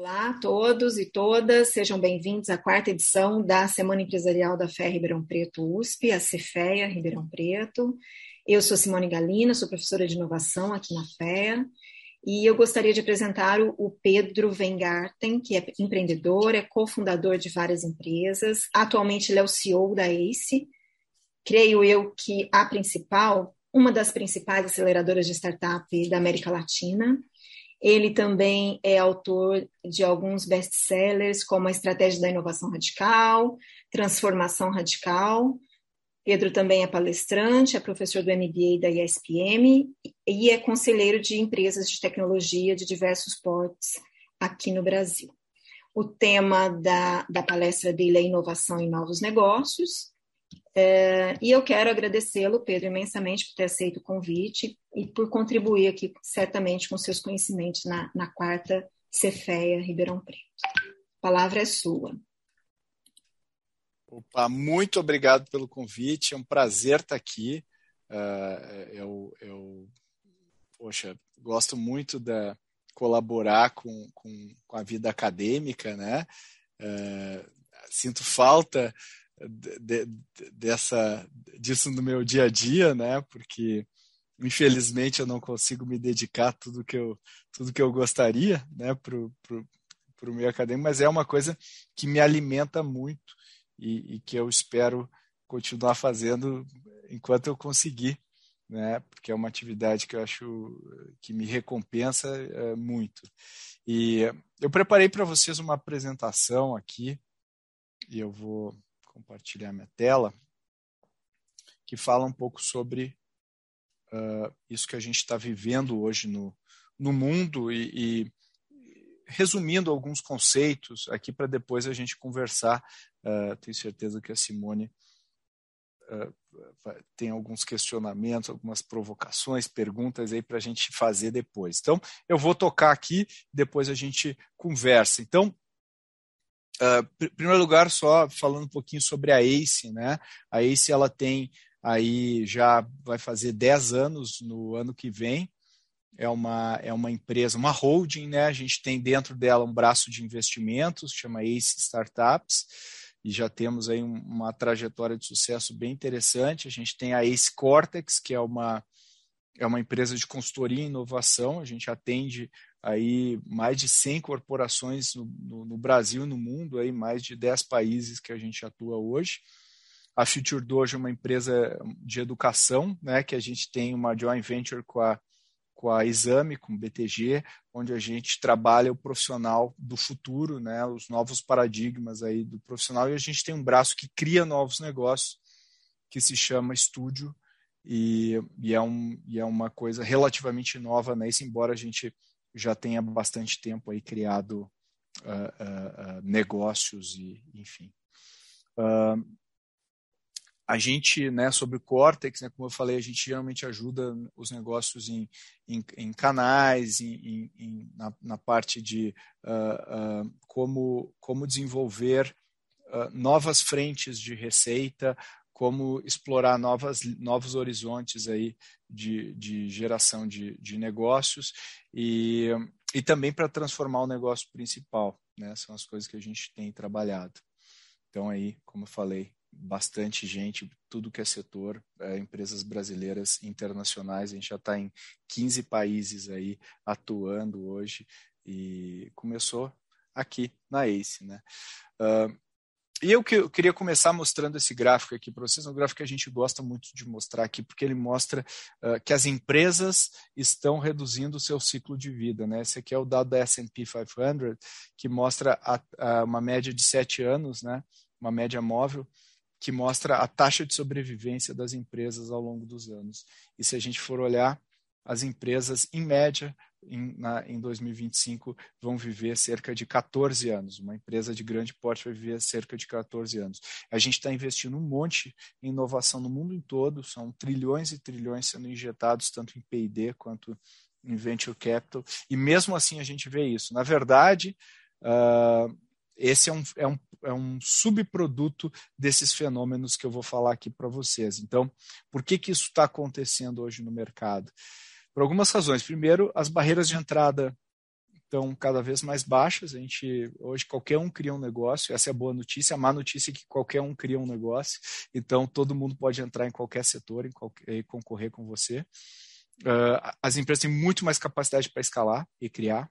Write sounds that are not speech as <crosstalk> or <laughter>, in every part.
Olá a todos e todas, sejam bem-vindos à quarta edição da Semana Empresarial da FEA Ribeirão Preto USP, a Cefeia Ribeirão Preto. Eu sou Simone Galina, sou professora de inovação aqui na FEA e eu gostaria de apresentar o Pedro Vengarten, que é empreendedor, é cofundador de várias empresas. Atualmente ele é o CEO da ACE. Creio eu que a principal, uma das principais aceleradoras de startup da América Latina. Ele também é autor de alguns best-sellers, como A Estratégia da Inovação Radical, Transformação Radical, Pedro também é palestrante, é professor do MBA da ISPM e é conselheiro de empresas de tecnologia de diversos portes aqui no Brasil. O tema da, da palestra dele é Inovação em Novos Negócios. É, e eu quero agradecê-lo, Pedro, imensamente por ter aceito o convite e por contribuir aqui, certamente, com seus conhecimentos na, na quarta Cefeia Ribeirão Preto. A palavra é sua. Opa, muito obrigado pelo convite, é um prazer estar aqui. Uh, eu, eu, poxa, gosto muito de colaborar com, com, com a vida acadêmica, né? Uh, sinto falta de, de, dessa, disso no meu dia a dia, né? Porque infelizmente eu não consigo me dedicar tudo que eu tudo que eu gostaria, né? Para o meio acadêmico, mas é uma coisa que me alimenta muito e, e que eu espero continuar fazendo enquanto eu conseguir, né? Porque é uma atividade que eu acho que me recompensa é, muito. E eu preparei para vocês uma apresentação aqui e eu vou compartilhar minha tela que fala um pouco sobre uh, isso que a gente está vivendo hoje no, no mundo e, e resumindo alguns conceitos aqui para depois a gente conversar. Uh, tenho certeza que a Simone uh, tem alguns questionamentos, algumas provocações, perguntas aí para a gente fazer depois. Então, eu vou tocar aqui, depois a gente conversa. Então, uh, em primeiro lugar, só falando um pouquinho sobre a ACE, né? A ACE ela tem aí já vai fazer 10 anos no ano que vem é uma, é uma empresa, uma holding, né? A gente tem dentro dela um braço de investimentos, chama Ace Startups, e já temos aí uma trajetória de sucesso bem interessante. A gente tem a Ace Cortex, que é uma, é uma empresa de consultoria e inovação. A gente atende aí mais de 100 corporações no, no, no Brasil no mundo, aí mais de 10 países que a gente atua hoje. A Future Dojo é uma empresa de educação, né, que a gente tem uma joint venture com a com a Exame, com o BTG, onde a gente trabalha o profissional do futuro, né, os novos paradigmas aí do profissional, e a gente tem um braço que cria novos negócios, que se chama Estúdio, e, e, é, um, e é uma coisa relativamente nova, né, isso, embora a gente já tenha bastante tempo aí criado uh, uh, negócios e enfim. A gente, né, sobre o Cortex, né, como eu falei, a gente geralmente ajuda os negócios em, em, em canais, em, em, na, na, parte de como, como desenvolver novas frentes de receita, como explorar novas, novos horizontes aí de, de geração de, de negócios e, e também para transformar o negócio principal. Né, são as coisas que a gente tem trabalhado. Então aí, como eu falei, bastante gente, tudo que é setor, é, empresas brasileiras internacionais, a gente já está em 15 países aí atuando hoje e começou aqui na ACE. Né? Uh, e eu, que, eu queria começar mostrando esse gráfico aqui para vocês, é um gráfico que a gente gosta muito de mostrar aqui, porque ele mostra uh, que as empresas estão reduzindo o seu ciclo de vida. Né? Esse aqui é o dado da S&P 500, que mostra a, a, uma média de sete anos, né? uma média móvel, que mostra a taxa de sobrevivência das empresas ao longo dos anos. E se a gente for olhar, as empresas, em média, em, na, em 2025, vão viver cerca de 14 anos. Uma empresa de grande porte vai viver cerca de 14 anos. A gente está investindo um monte em inovação no mundo em todo, são trilhões e trilhões sendo injetados, tanto em PD quanto em venture capital, e mesmo assim a gente vê isso. Na verdade, uh, esse é um, é um, é um subproduto desses fenômenos que eu vou falar aqui para vocês. Então, por que, que isso está acontecendo hoje no mercado? Por algumas razões. Primeiro, as barreiras de entrada estão cada vez mais baixas. A gente hoje qualquer um cria um negócio. Essa é a boa notícia. A má notícia é que qualquer um cria um negócio. Então todo mundo pode entrar em qualquer setor em qualquer, e concorrer com você. Uh, as empresas têm muito mais capacidade para escalar e criar.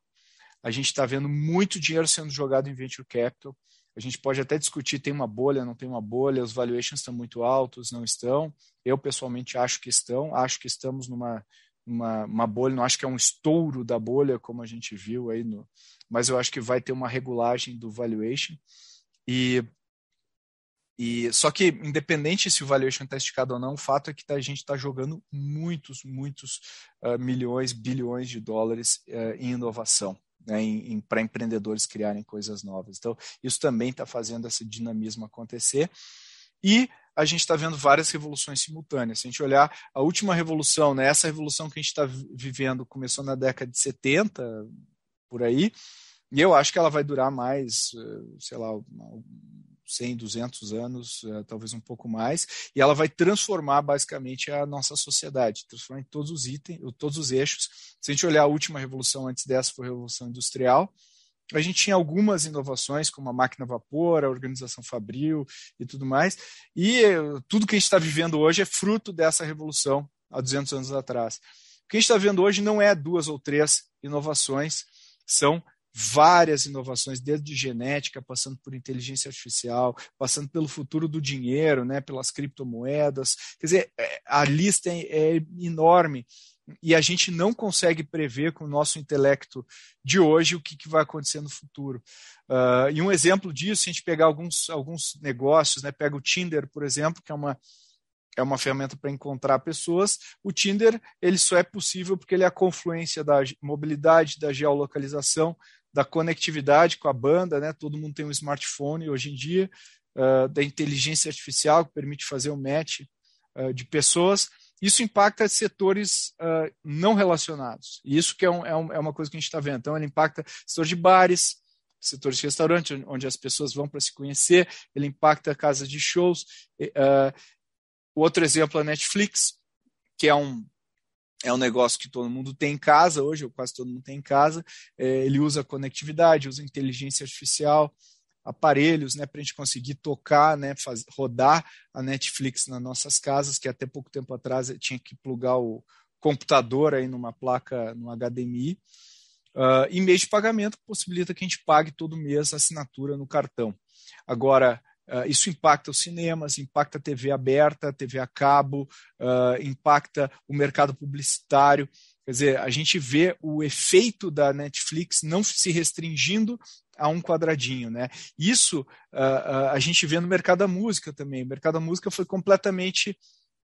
A gente está vendo muito dinheiro sendo jogado em venture capital. A gente pode até discutir tem uma bolha, não tem uma bolha, os valuations estão muito altos, não estão. Eu pessoalmente acho que estão. Acho que estamos numa uma, uma bolha, não acho que é um estouro da bolha, como a gente viu aí, no, mas eu acho que vai ter uma regulagem do valuation. E, e Só que, independente se o valuation está esticado ou não, o fato é que tá, a gente está jogando muitos, muitos uh, milhões, bilhões de dólares uh, em inovação. Né, para empreendedores criarem coisas novas. Então, isso também está fazendo esse dinamismo acontecer. E a gente está vendo várias revoluções simultâneas. Se a gente olhar a última revolução, né, essa revolução que a gente está vivendo começou na década de 70, por aí, e eu acho que ela vai durar mais, eh, sei lá, 100, 200 anos, eh, talvez um pouco mais, e ela vai transformar basicamente a nossa sociedade, transformar em todos os itens, todos os eixos. Se a gente olhar a última revolução antes dessa, foi a revolução industrial, a gente tinha algumas inovações, como a máquina a vapor, a organização fabril e tudo mais. E tudo que a gente está vivendo hoje é fruto dessa revolução há 200 anos atrás. O que a gente está vendo hoje não é duas ou três inovações, são várias inovações, desde genética, passando por inteligência artificial, passando pelo futuro do dinheiro, né, pelas criptomoedas. Quer dizer, é, a lista é, é enorme e a gente não consegue prever com o nosso intelecto de hoje o que, que vai acontecer no futuro. Uh, e um exemplo disso, se a gente pegar alguns, alguns negócios, né, pega o Tinder, por exemplo, que é uma, é uma ferramenta para encontrar pessoas. O Tinder ele só é possível porque ele é a confluência da mobilidade, da geolocalização, da conectividade com a banda, né? Todo mundo tem um smartphone hoje em dia, uh, da inteligência artificial que permite fazer o um match uh, de pessoas isso impacta setores uh, não relacionados. E isso que é, um, é, um, é, uma coisa que a gente está vendo. Então, ele impacta setor de bares, setores de restaurante, onde as pessoas vão para se conhecer, ele impacta casas de shows. Uh, outro exemplo é a Netflix, que é um, é um negócio que todo mundo tem em casa hoje, ou quase todo mundo tem em casa. É, ele usa conectividade, usa inteligência artificial, aparelhos né, para a gente conseguir tocar, né, faz, rodar a Netflix nas nossas casas, que até pouco tempo atrás tinha que plugar o computador aí numa placa, no HDMI. Uh, e meio de pagamento possibilita que a gente pague todo mês a assinatura no cartão. Agora, uh, isso impacta os cinemas, impacta a TV aberta, TV a cabo, uh, impacta o mercado publicitário. Quer dizer, a gente vê o efeito da Netflix não se restringindo a um quadradinho, né? Isso uh, uh, a gente vê no mercado da música também. O mercado da música foi completamente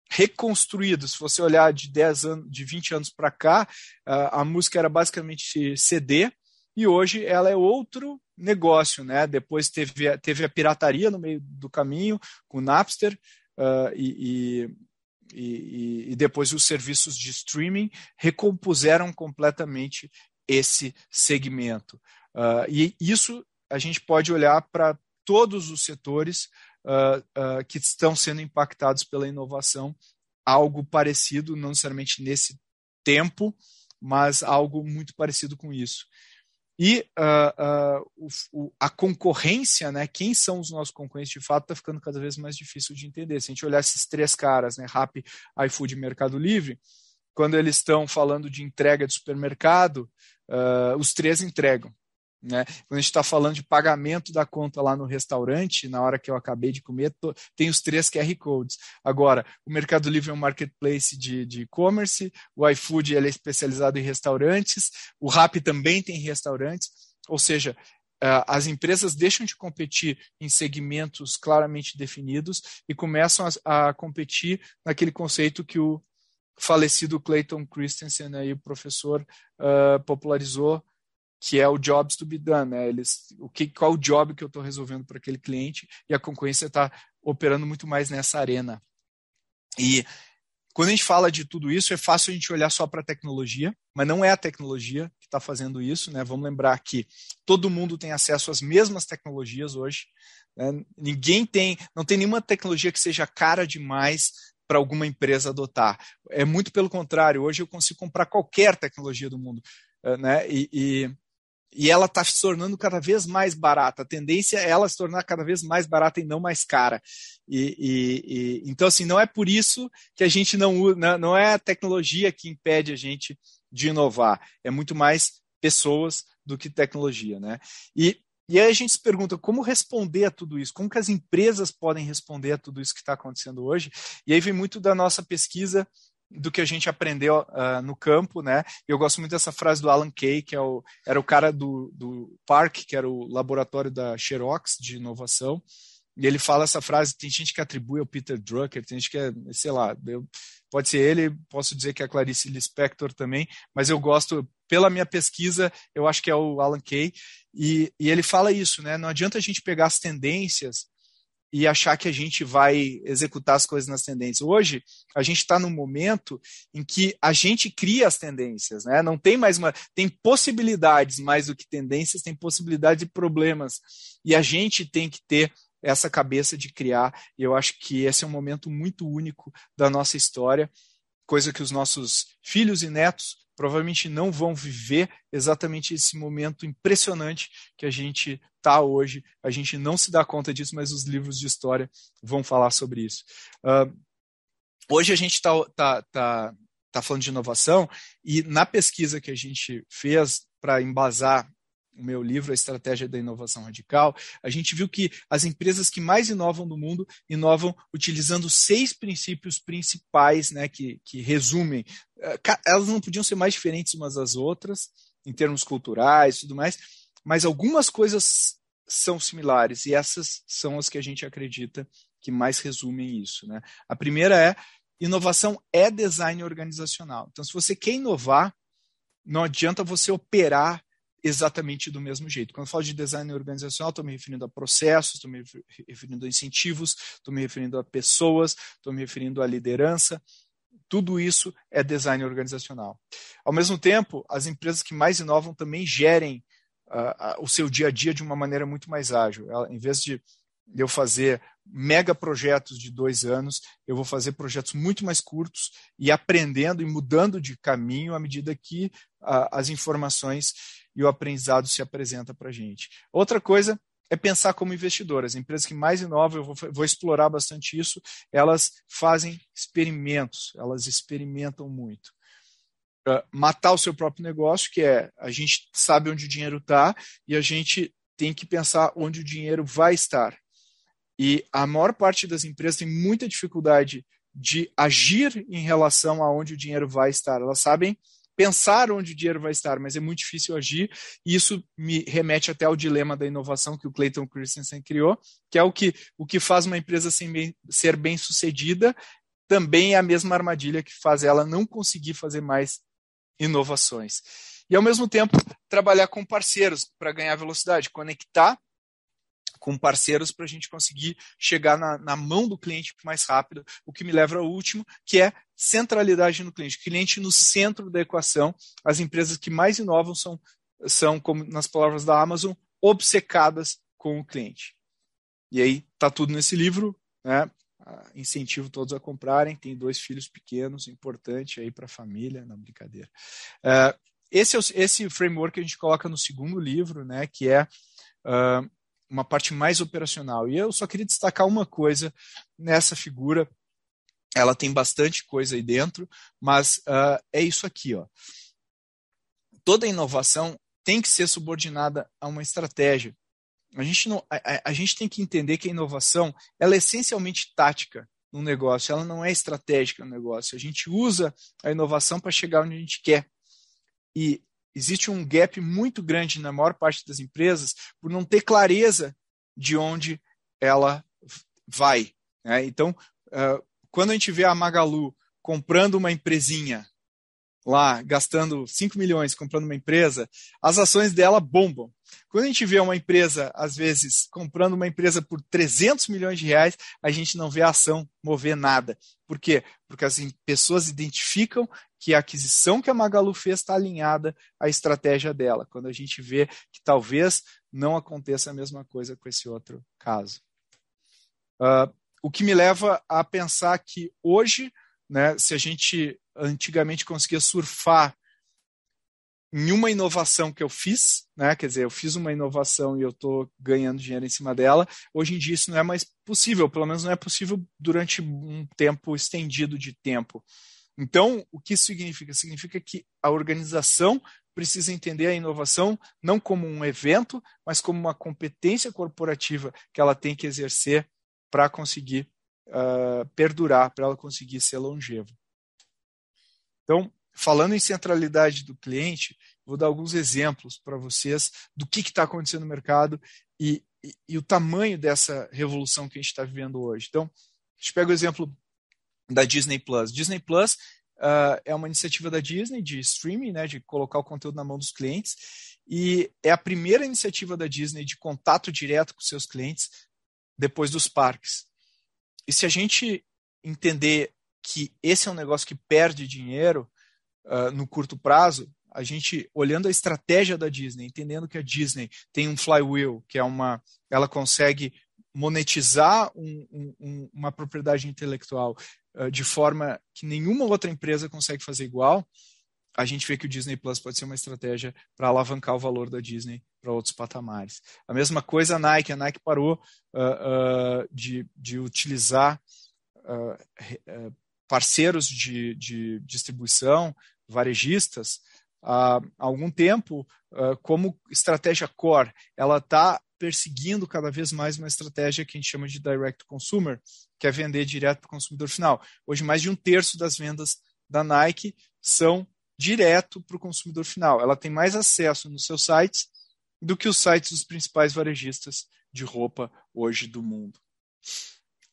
reconstruído. Se você olhar de 10 anos, de 20 anos para cá, uh, a música era basicamente CD e hoje ela é outro negócio, né? Depois teve, teve a pirataria no meio do caminho com o Napster e, e, e, e depois os serviços de streaming recompuseram completamente esse segmento. Uh, e isso a gente pode olhar para todos os setores uh, uh, que estão sendo impactados pela inovação, algo parecido, não necessariamente nesse tempo, mas algo muito parecido com isso. E o, o, a concorrência, né, quem são os nossos concorrentes de fato, está ficando cada vez mais difícil de entender. Se a gente olhar esses três caras, né, Rappi, iFood e Mercado Livre, quando eles estão falando de entrega de supermercado, os três entregam. Né? Quando a gente está falando de pagamento da conta lá no restaurante, na hora que eu acabei de comer, tô, tem os três QR Codes. Agora, o Mercado Livre é um marketplace de e-commerce, o iFood ele é especializado em restaurantes, o Rappi também tem restaurantes, ou seja, as empresas deixam de competir em segmentos claramente definidos e começam a, a competir naquele conceito que o falecido Clayton Christensen, aí, o professor, uh, popularizou que é o jobs to be done, né? Eles, o que, qual o job que eu estou resolvendo para aquele cliente e a concorrência está operando muito mais nessa arena. E quando a gente fala de tudo isso, é fácil a gente olhar só para a tecnologia, mas não é a tecnologia que está fazendo isso, né? Vamos lembrar que todo mundo tem acesso às mesmas tecnologias hoje. Né? Ninguém tem, não tem nenhuma tecnologia que seja cara demais para alguma empresa adotar. É muito pelo contrário. Hoje eu consigo comprar qualquer tecnologia do mundo, né? e, e e ela está se tornando cada vez mais barata. A tendência é ela se tornar cada vez mais barata e não mais cara. E, e, e, então, assim, não é por isso que a gente não não é a tecnologia que impede a gente de inovar, é muito mais pessoas do que tecnologia, né? E, e aí a gente se pergunta como responder a tudo isso, como que as empresas podem responder a tudo isso que está acontecendo hoje. E aí vem muito da nossa pesquisa do que a gente aprendeu uh, no campo, né? Eu gosto muito dessa frase do Alan Kay, que é o, era o cara do, do Park, que era o laboratório da Xerox de inovação, e ele fala essa frase, tem gente que atribui ao Peter Drucker, tem gente que é, sei lá, eu, pode ser ele, posso dizer que é a Clarice Lispector também, mas eu gosto, pela minha pesquisa, eu acho que é o Alan Kay, e, e ele fala isso, né? Não adianta a gente pegar as tendências e achar que a gente vai executar as coisas nas tendências. Hoje, a gente está num momento em que a gente cria as tendências, né? Não tem mais uma. Tem possibilidades mais do que tendências, tem possibilidades e problemas. E a gente tem que ter essa cabeça de criar. E eu acho que esse é um momento muito único da nossa história, coisa que os nossos filhos e netos provavelmente não vão viver exatamente esse momento impressionante que a gente está hoje. A gente não se dá conta disso, mas os livros de história vão falar sobre isso. Uh, hoje a gente está tá, tá, tá falando de inovação e na pesquisa que a gente fez para embasar o meu livro, A Estratégia da Inovação Radical, a gente viu que as empresas que mais inovam no mundo inovam utilizando seis princípios principais né, que, que resumem. Eh, elas não podiam ser mais diferentes umas das outras, em termos culturais e tudo mais, mas algumas coisas são similares, e essas são as que a gente acredita que mais resumem isso. Né? A primeira é inovação é design organizacional. Então, se você quer inovar, não adianta você operar exatamente do mesmo jeito. Quando eu falo de design organizacional, estou me referindo a processos, estou me referindo a incentivos, estou me referindo a pessoas, estou me referindo à liderança. Tudo isso é design organizacional. Ao mesmo tempo, as empresas que mais inovam também gerem uh, o seu dia a dia de uma maneira muito mais ágil. Ela, em vez de eu fazer mega projetos de dois anos, eu vou fazer projetos muito mais curtos e aprendendo e mudando de caminho à medida que uh, as informações e o aprendizado se apresenta para a gente. Outra coisa é pensar como investidor. As empresas que mais inovam, eu vou, vou, explorar bastante isso, elas fazem experimentos, elas experimentam muito. Uh, matar o seu próprio negócio, que é a gente sabe onde o dinheiro está e a gente tem que pensar onde o dinheiro vai estar. E a maior parte das empresas tem muita dificuldade de agir em relação a onde o dinheiro vai estar. Elas sabem pensar onde o dinheiro vai estar, mas é muito difícil agir. E isso me remete até ao dilema da inovação que o Clayton Christensen criou, que é o que, o que faz uma empresa ser bem sucedida, também é a mesma armadilha que faz ela não conseguir fazer mais inovações. E, ao mesmo tempo, trabalhar com parceiros para ganhar velocidade, conectar com parceiros para a gente conseguir chegar na, na, mão do cliente mais rápido, o que me leva ao último, que é centralidade no cliente, cliente no centro da equação. As empresas que mais inovam são, são como nas palavras da Amazon, obcecadas com o cliente. E aí tá tudo nesse livro, né? Incentivo todos a comprarem. Tem dois filhos pequenos, importante aí para a família, na brincadeira. Uh, esse, é o, esse framework que a gente coloca no segundo livro, né? Que é uh, uma parte mais operacional. E eu só queria destacar uma coisa nessa figura. Ela tem bastante coisa aí dentro, mas uh, é isso aqui. Ó. Toda inovação tem que ser subordinada a uma estratégia. A gente, não, a, a gente tem que entender que a inovação ela é essencialmente tática no negócio, ela não é estratégica no negócio. A gente usa a inovação para chegar onde a gente quer. E existe um gap muito grande na maior parte das empresas por não ter clareza de onde ela vai. Né? Então, uh, quando a gente vê a Magalu comprando uma empresinha lá, gastando 5 milhões comprando uma empresa, as ações dela bombam. Quando a gente vê uma empresa, às vezes, comprando uma empresa por 300 milhões de reais, a gente não vê a ação mover nada. Por quê? Porque as pessoas identificam que a aquisição que a Magalu fez está alinhada à estratégia dela, quando a gente vê que talvez não aconteça a mesma coisa com esse outro caso. Uh, o que me leva a pensar que hoje, né, se a gente antigamente conseguia surfar em uma inovação que eu fiz, né? Quer dizer, eu fiz uma inovação e eu estou ganhando dinheiro em cima dela. Hoje em dia isso não é mais possível, pelo menos não é possível durante um tempo estendido de tempo. Então, o que isso significa? Significa que a organização precisa entender a inovação não como um evento, mas como uma competência corporativa que ela tem que exercer para conseguir uh, perdurar, para ela conseguir ser longeva. Então, falando em centralidade do cliente, vou dar alguns exemplos para vocês do que está acontecendo no mercado e, e, e, o tamanho dessa revolução que a gente está vivendo hoje. Então, a gente pega o exemplo da Disney Plus. Disney Plus uh, é uma iniciativa da Disney de streaming, né, de colocar o conteúdo na mão dos clientes, e é a primeira iniciativa da Disney de contato direto com seus clientes depois dos parques. E se a gente entender que esse é um negócio que perde dinheiro, uh, no curto prazo, a gente olhando a estratégia da Disney, entendendo que a Disney tem um flywheel, que é uma, ela consegue monetizar um, um, uma propriedade intelectual de forma que nenhuma outra empresa consegue fazer igual, a gente vê que o Disney Plus pode ser uma estratégia para alavancar o valor da Disney para outros patamares. A mesma coisa a Nike. A Nike parou uh, uh, de, de utilizar parceiros de, de distribuição varejistas há algum tempo ah, como estratégia core. Ela está perseguindo cada vez mais uma estratégia que a gente chama de direct consumer, que é vender direto para o consumidor final. Hoje, mais de um terço das vendas da Nike são direto para o consumidor final. Ela tem mais acesso nos seus sites do que os sites dos principais varejistas de roupa hoje do mundo.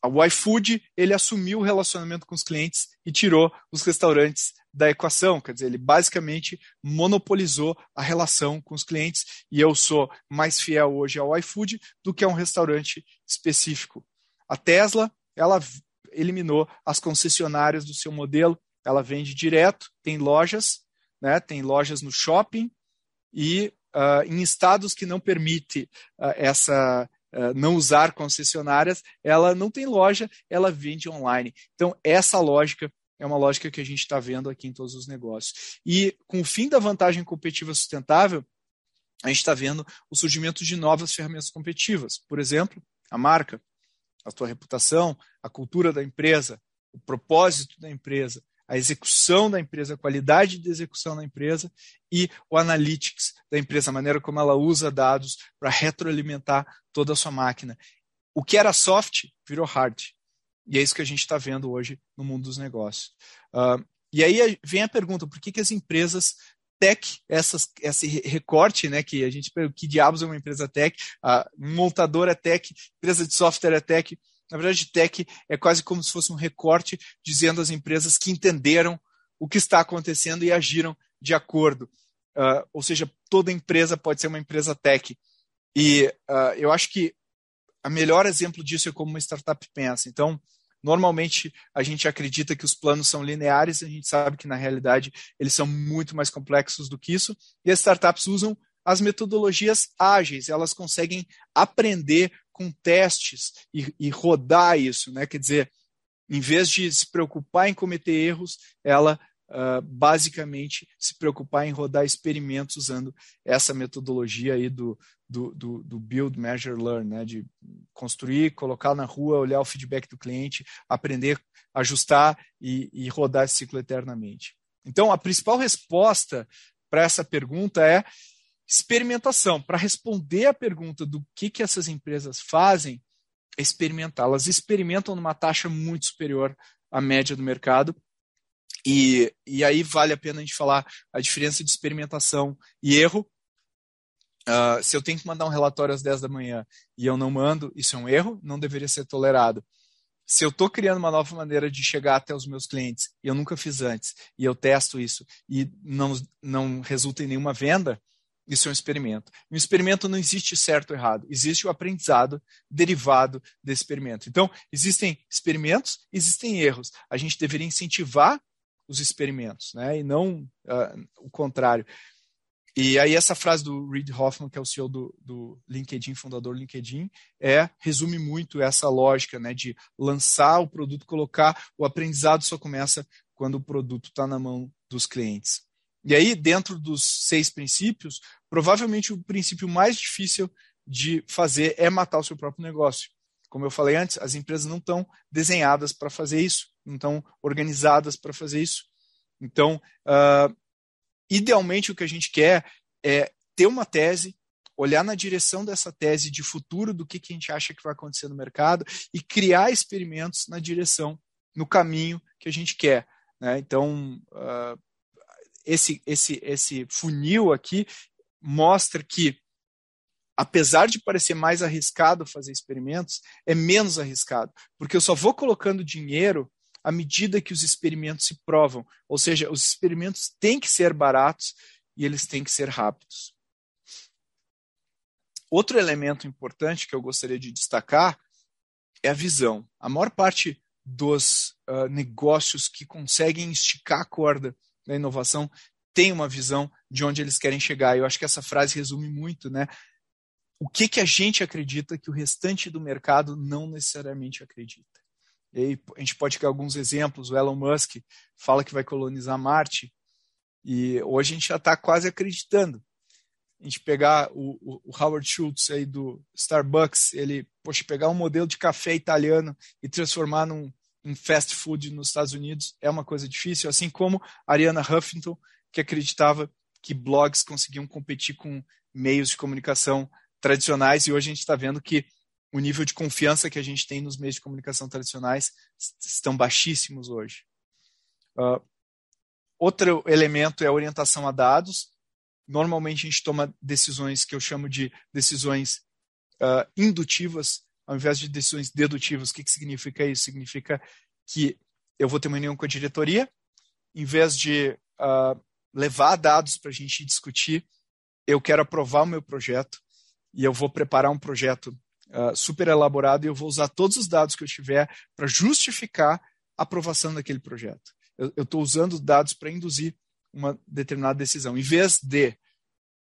O iFood ele assumiu o relacionamento com os clientes e tirou os restaurantes da equação, quer dizer, ele basicamente monopolizou a relação com os clientes e eu sou mais fiel hoje ao iFood do que a um restaurante específico. A Tesla, ela eliminou as concessionárias do seu modelo, ela vende direto, tem lojas, né, tem lojas no shopping e uh, em estados que não permite uh, essa uh, não usar concessionárias, ela não tem loja, ela vende online. Então essa lógica é uma lógica que a gente está vendo aqui em todos os negócios. E com o fim da vantagem competitiva sustentável, a gente está vendo o surgimento de novas ferramentas competitivas. Por exemplo, a marca, a tua reputação, a cultura da empresa, o propósito da empresa, a execução da empresa, a qualidade de execução da empresa e o analytics da empresa, a maneira como ela usa dados para retroalimentar toda a sua máquina. O que era soft virou hard. E é isso que a gente está vendo hoje no mundo dos negócios. Uh, e aí vem a pergunta: por que, que as empresas tech, essas, esse recorte, né, que a gente que diabos é uma empresa tech, uh, um montador é tech, empresa de software é tech. Na verdade, tech é quase como se fosse um recorte dizendo às empresas que entenderam o que está acontecendo e agiram de acordo. Uh, ou seja, toda empresa pode ser uma empresa tech. E uh, eu acho que a melhor exemplo disso é como uma startup pensa. Então, normalmente a gente acredita que os planos são lineares, a gente sabe que na realidade eles são muito mais complexos do que isso. E as startups usam as metodologias ágeis, elas conseguem aprender com testes e, e rodar isso, né? Quer dizer, em vez de se preocupar em cometer erros, ela uh, basicamente se preocupar em rodar experimentos usando essa metodologia aí do, do, do, do, build, measure, learn, né? de construir, colocar na rua, olhar o feedback do cliente, aprender, ajustar e, e rodar esse ciclo eternamente. Então, a principal resposta para essa pergunta é experimentação. Para responder a pergunta do que, que essas empresas fazem, é experimentar. Elas experimentam numa taxa muito superior à média do mercado e, e aí vale a pena a gente falar a diferença de experimentação e erro. Uh, se eu tenho que mandar um relatório às 10 da manhã e eu não mando, isso é um erro, não deveria ser tolerado. Se eu estou criando uma nova maneira de chegar até os meus clientes e eu nunca fiz antes, e eu testo isso e não, não resulta em nenhuma venda, isso é um experimento. Um experimento não existe certo ou errado, existe o aprendizado derivado desse experimento. Então, existem experimentos, existem erros. A gente deveria incentivar os experimentos, né? E não uh, o contrário. E aí essa frase do Reid Hoffman, que é o CEO do, do LinkedIn, fundador do LinkedIn, é resume muito essa lógica, né, de lançar o produto, colocar o aprendizado só começa quando o produto está na mão dos clientes. E aí, dentro dos seis princípios, provavelmente o princípio mais difícil de fazer é matar o seu próprio negócio. Como eu falei antes, as empresas não estão desenhadas para fazer isso, não estão organizadas para fazer isso. Então, uh, idealmente, o que a gente quer é ter uma tese, olhar na direção dessa tese de futuro do que, que a gente acha que vai acontecer no mercado e criar experimentos na direção, no caminho que a gente quer. Né? Então, uh, esse, esse, esse funil aqui mostra que, apesar de parecer mais arriscado fazer experimentos, é menos arriscado, porque eu só vou colocando dinheiro à medida que os experimentos se provam. Ou seja, os experimentos têm que ser baratos e eles têm que ser rápidos. Outro elemento importante que eu gostaria de destacar é a visão. A maior parte dos uh, negócios que conseguem esticar a corda da inovação tem uma visão de onde eles querem chegar. Eu acho que essa frase resume muito, né? O que, que a gente acredita que o restante do mercado não necessariamente acredita. E a gente pode ter alguns exemplos. O Elon Musk fala que vai colonizar Marte e hoje a gente já está quase acreditando. A gente pegar o, o, Howard Schultz aí do Starbucks, ele, poxa, pegar um modelo de café italiano e transformar num, em fast food nos Estados Unidos é uma coisa difícil, assim como Ariana Huffington, que acreditava que blogs conseguiam competir com meios de comunicação tradicionais, e hoje a gente está vendo que o nível de confiança que a gente tem nos meios de comunicação tradicionais estão baixíssimos hoje. Uh, outro elemento é a orientação a dados. Normalmente a gente toma decisões que eu chamo de decisões uh, indutivas ao invés de decisões dedutivas. O que, que significa isso? Significa que eu vou ter uma reunião com a diretoria, em vez de uh, levar dados para a gente discutir, eu quero aprovar o meu projeto e eu vou preparar um projeto uh, super elaborado e eu vou usar todos os dados que eu tiver para justificar a aprovação daquele projeto. Eu estou usando dados para induzir uma determinada decisão, em vez de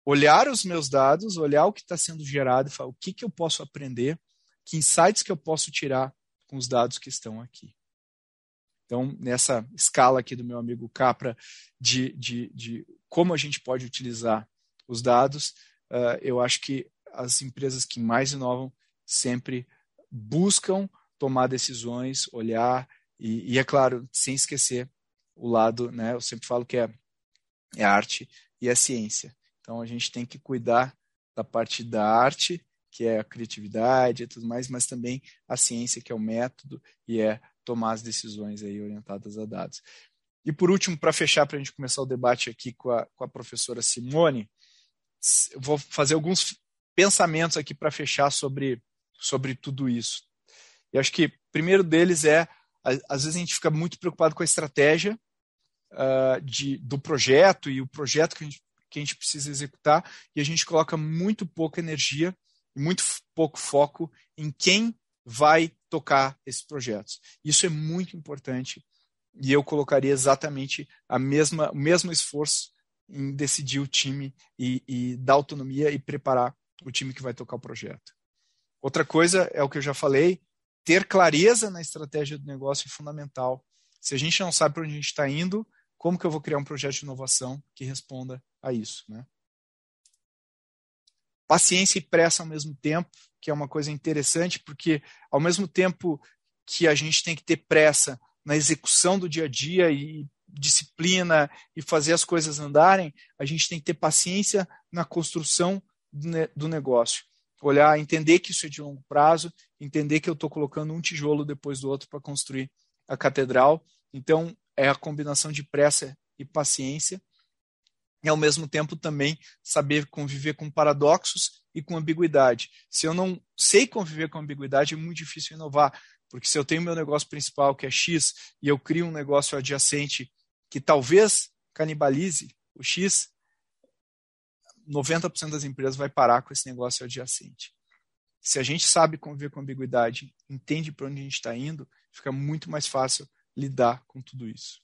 olhar os meus dados, olhar o que está sendo gerado e falar o que, que eu posso aprender que insights que eu posso tirar com os dados que estão aqui. Então, nessa escala aqui do meu amigo Capra, de, de, de como a gente pode utilizar os dados, uh, eu acho que as empresas que mais inovam sempre buscam tomar decisões, olhar, e, e é claro, sem esquecer o lado, né, eu sempre falo que é, é arte e a ciência. Então, a gente tem que cuidar da parte da arte que é a criatividade e tudo mais, mas também a ciência, que é o método e é tomar as decisões aí orientadas a dados. E por último, para fechar, para a gente começar o debate aqui com a, com a professora Simone, vou fazer alguns pensamentos aqui para fechar sobre, sobre tudo isso. E acho que o primeiro deles é, às vezes a gente fica muito preocupado com a estratégia uh, de, do projeto e o projeto que a, gente, que a gente precisa executar, e a gente coloca muito pouca energia muito pouco foco em quem vai tocar esses projetos. Isso é muito importante e eu colocaria exatamente a mesma, o mesmo esforço em decidir o time e, e dar autonomia e preparar o time que vai tocar o projeto. Outra coisa é o que eu já falei, ter clareza na estratégia do negócio é fundamental. Se a gente não sabe para onde a gente está indo, como que eu vou criar um projeto de inovação que responda a isso, né? paciência e pressa ao mesmo tempo, que é uma coisa interessante, porque ao mesmo tempo que a gente tem que ter pressa na execução do dia a dia e disciplina e fazer as coisas andarem, a gente tem que ter paciência na construção do negócio. Olhar, entender que isso é de longo prazo, entender que eu estou colocando um tijolo depois do outro para construir a catedral. Então, é a combinação de pressa e paciência e ao mesmo tempo também saber conviver com paradoxos e com ambiguidade. Se eu não sei conviver com ambiguidade, é muito difícil inovar, porque se eu tenho meu negócio principal, que é X, e eu crio um negócio adjacente que talvez canibalize o X, 90% das empresas vai parar com esse negócio adjacente. Se a gente sabe conviver com ambiguidade, entende para onde a gente está indo, fica muito mais fácil lidar com tudo isso.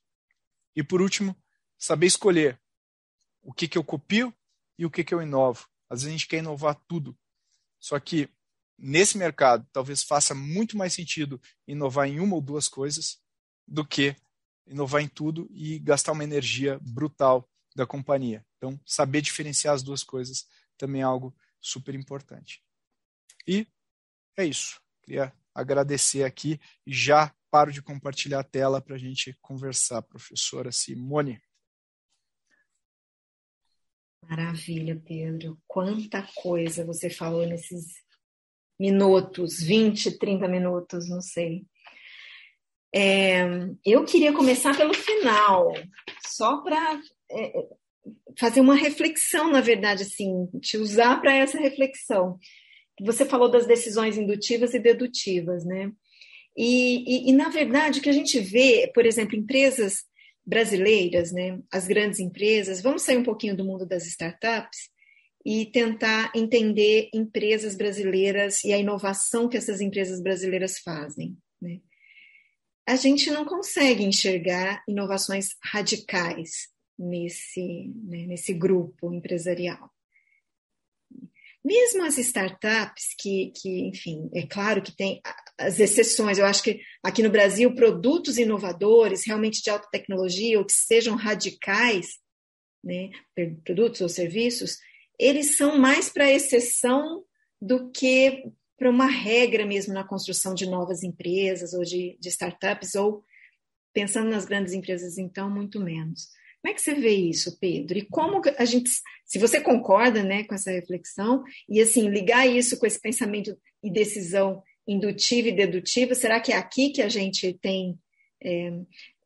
E por último, saber escolher o que, que eu copio e o que, que eu inovo. Às vezes a gente quer inovar tudo. Só que nesse mercado talvez faça muito mais sentido inovar em uma ou duas coisas do que inovar em tudo e gastar uma energia brutal da companhia. Então, saber diferenciar as duas coisas também é algo super importante. E é isso. Queria agradecer aqui e já paro de compartilhar a tela para a gente conversar, professora Simone. Maravilha, Pedro. Quanta coisa você falou nesses minutos 20, 30 minutos, não sei. É, eu queria começar pelo final, só para é, fazer uma reflexão, na verdade, assim, te usar para essa reflexão. Você falou das decisões indutivas e dedutivas, né? E, e, e, na verdade, o que a gente vê, por exemplo, empresas brasileiras, né, as grandes empresas, vamos sair um pouquinho do mundo das startups e tentar entender empresas brasileiras e a inovação que essas empresas brasileiras fazem. Né? A gente não consegue enxergar inovações radicais nesse, né, nesse grupo empresarial. Mesmo as startups, que, que, enfim, é claro que tem as exceções, eu acho que aqui no Brasil, produtos inovadores, realmente de alta tecnologia, ou que sejam radicais, né, produtos ou serviços, eles são mais para exceção do que para uma regra mesmo na construção de novas empresas ou de, de startups, ou pensando nas grandes empresas, então, muito menos. Como é que você vê isso, Pedro? E como a gente, se você concorda, né, com essa reflexão e assim ligar isso com esse pensamento e decisão indutiva e dedutiva, será que é aqui que a gente tem é,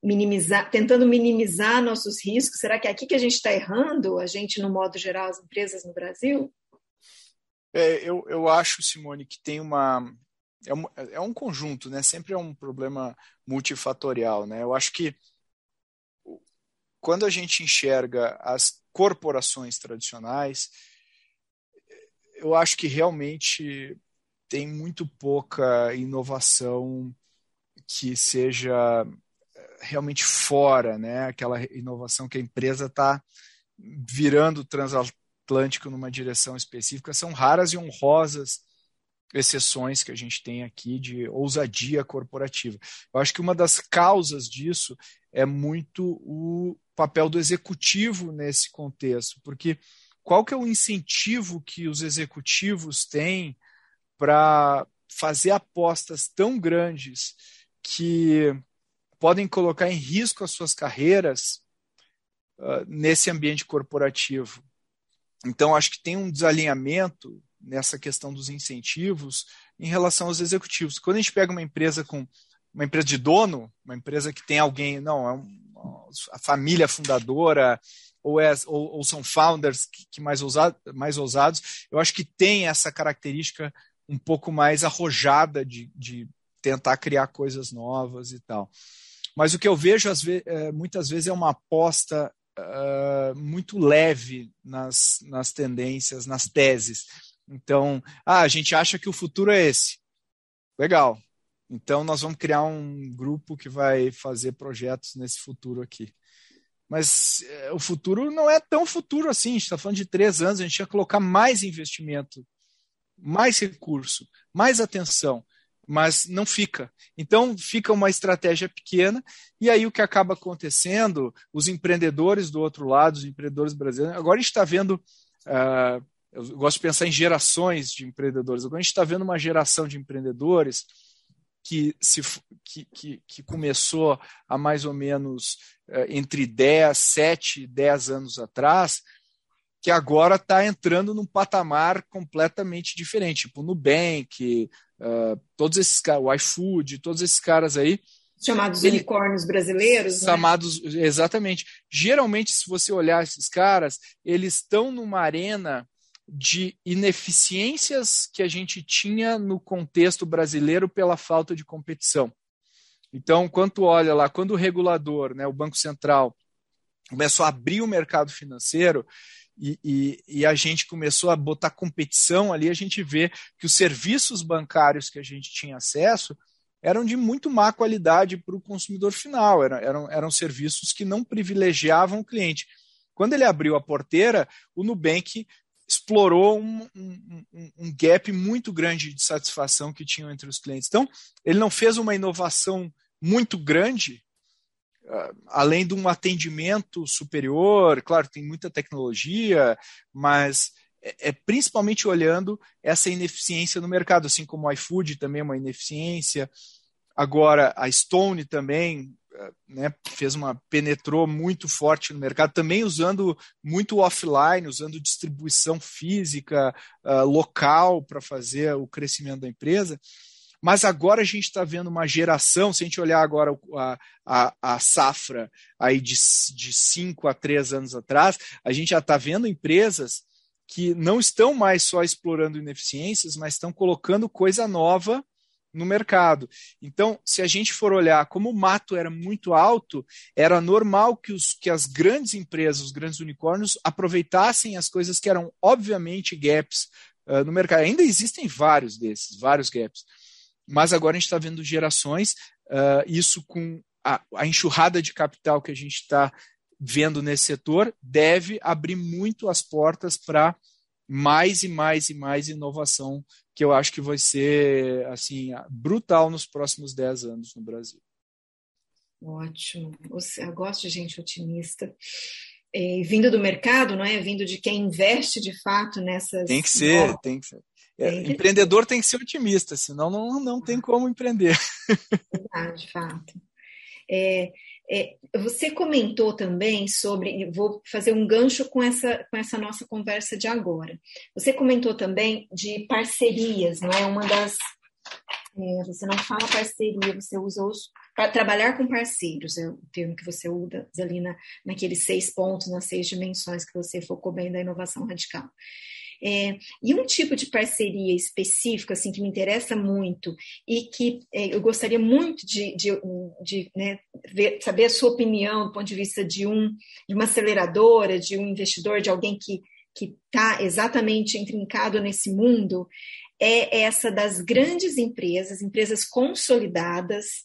minimizar, tentando minimizar nossos riscos? Será que é aqui que a gente está errando? A gente, no modo geral, as empresas no Brasil? É, eu, eu acho, Simone, que tem uma é um, é um conjunto, né? Sempre é um problema multifatorial, né? Eu acho que quando a gente enxerga as corporações tradicionais, eu acho que realmente tem muito pouca inovação que seja eh, realmente fora, né? Aquela inovação que a empresa está virando transatlântico numa direção específica são raras e honrosas exceções que a gente tem aqui de ousadia corporativa. Eu acho que uma das causas disso é muito o papel do executivo nesse contexto, porque qual que é o incentivo que os executivos têm para fazer apostas tão grandes que podem colocar em risco as suas carreiras uh, nesse ambiente corporativo. Então, acho que tem um desalinhamento nessa questão dos incentivos em relação aos executivos. Quando a gente pega uma empresa com uma empresa de dono, uma empresa que tem alguém, não, é um, a família fundadora, ou, é, ou, ou são founders que, que mais, ousado, mais ousados, eu acho que tem essa característica um pouco mais arrojada de, de tentar criar coisas novas e tal. Mas o que eu vejo vezes, é, muitas vezes é uma aposta uh, muito leve nas, nas tendências, nas teses. Então, ah, a gente acha que o futuro é esse. Legal, então, nós vamos criar um grupo que vai fazer projetos nesse futuro aqui. Mas é, o futuro não é tão futuro assim. A gente está falando de três anos, a gente ia colocar mais investimento, mais recurso, mais atenção, mas não fica. Então, fica uma estratégia pequena, e aí o que acaba acontecendo, os empreendedores do outro lado, os empreendedores brasileiros, agora a gente está vendo. Uh, eu gosto de pensar em gerações de empreendedores. Agora a gente está vendo uma geração de empreendedores que, se, que, que, que começou há mais ou menos eh, entre 10, 7 e 10 anos atrás, que agora está entrando num patamar completamente diferente, tipo Nubank, uh, todos esses caras, o iFood, todos esses caras aí. Chamados ele, unicórnios brasileiros, né? Chamados, né? exatamente. Geralmente, se você olhar esses caras, eles estão numa arena de ineficiências que a gente tinha no contexto brasileiro pela falta de competição. Então, quando olha lá, quando o regulador, né, o Banco Central, começou a abrir o mercado financeiro e, e, e, a gente começou a botar competição ali, a gente vê que os serviços bancários que a gente tinha acesso eram de muito má qualidade para o consumidor final, eram, eram, eram serviços que não privilegiavam o cliente. Quando ele abriu a porteira, o Nubank explorou um, um, um, gap muito grande de satisfação que tinham entre os clientes. Então, ele não fez uma inovação muito grande além de um atendimento superior, claro, tem muita tecnologia, mas é, é, principalmente olhando essa ineficiência no mercado, assim como o iFood também é uma ineficiência. Agora, a Stone também né, fez uma penetrou muito forte no mercado, também usando muito offline, usando distribuição física uh, local para fazer o crescimento da empresa. Mas agora a gente está vendo uma geração, se a gente olhar agora a, a, a safra aí de, de cinco a três anos atrás, a gente já está vendo empresas que não estão mais só explorando ineficiências, mas estão colocando coisa nova no mercado. Então, se a gente for olhar como o mato era muito alto, era normal que, os, que as grandes empresas, os grandes unicórnios, aproveitassem as coisas que eram obviamente gaps uh, no mercado. Ainda existem vários desses, vários gaps. Mas agora a gente está vendo gerações, uh, isso com a, a enxurrada de capital que a gente está vendo nesse setor, deve abrir muito as portas para mais e mais e mais inovação que eu acho que vai ser assim brutal nos próximos 10 anos no Brasil. Ótimo. Eu gosto de gente otimista. É, vindo do mercado, não é? Vindo de quem investe de fato nessas. Tem que ser, tem que ser. É, empreendedor tem que ser otimista, senão não, não tem como empreender. Verdade, <laughs> de fato. É, é, você comentou também sobre, vou fazer um gancho com essa, com essa nossa conversa de agora. Você comentou também de parcerias, não é? Uma das. É, você não fala parceria, você usa os. Para trabalhar com parceiros, é o termo que você usa ali na, naqueles seis pontos, nas seis dimensões que você focou bem da inovação radical. É, e um tipo de parceria específico, assim, que me interessa muito e que é, eu gostaria muito de, de, de né, ver, saber a sua opinião do ponto de vista de, um, de uma aceleradora, de um investidor, de alguém que que está exatamente intrincado nesse mundo, é essa das grandes empresas, empresas consolidadas,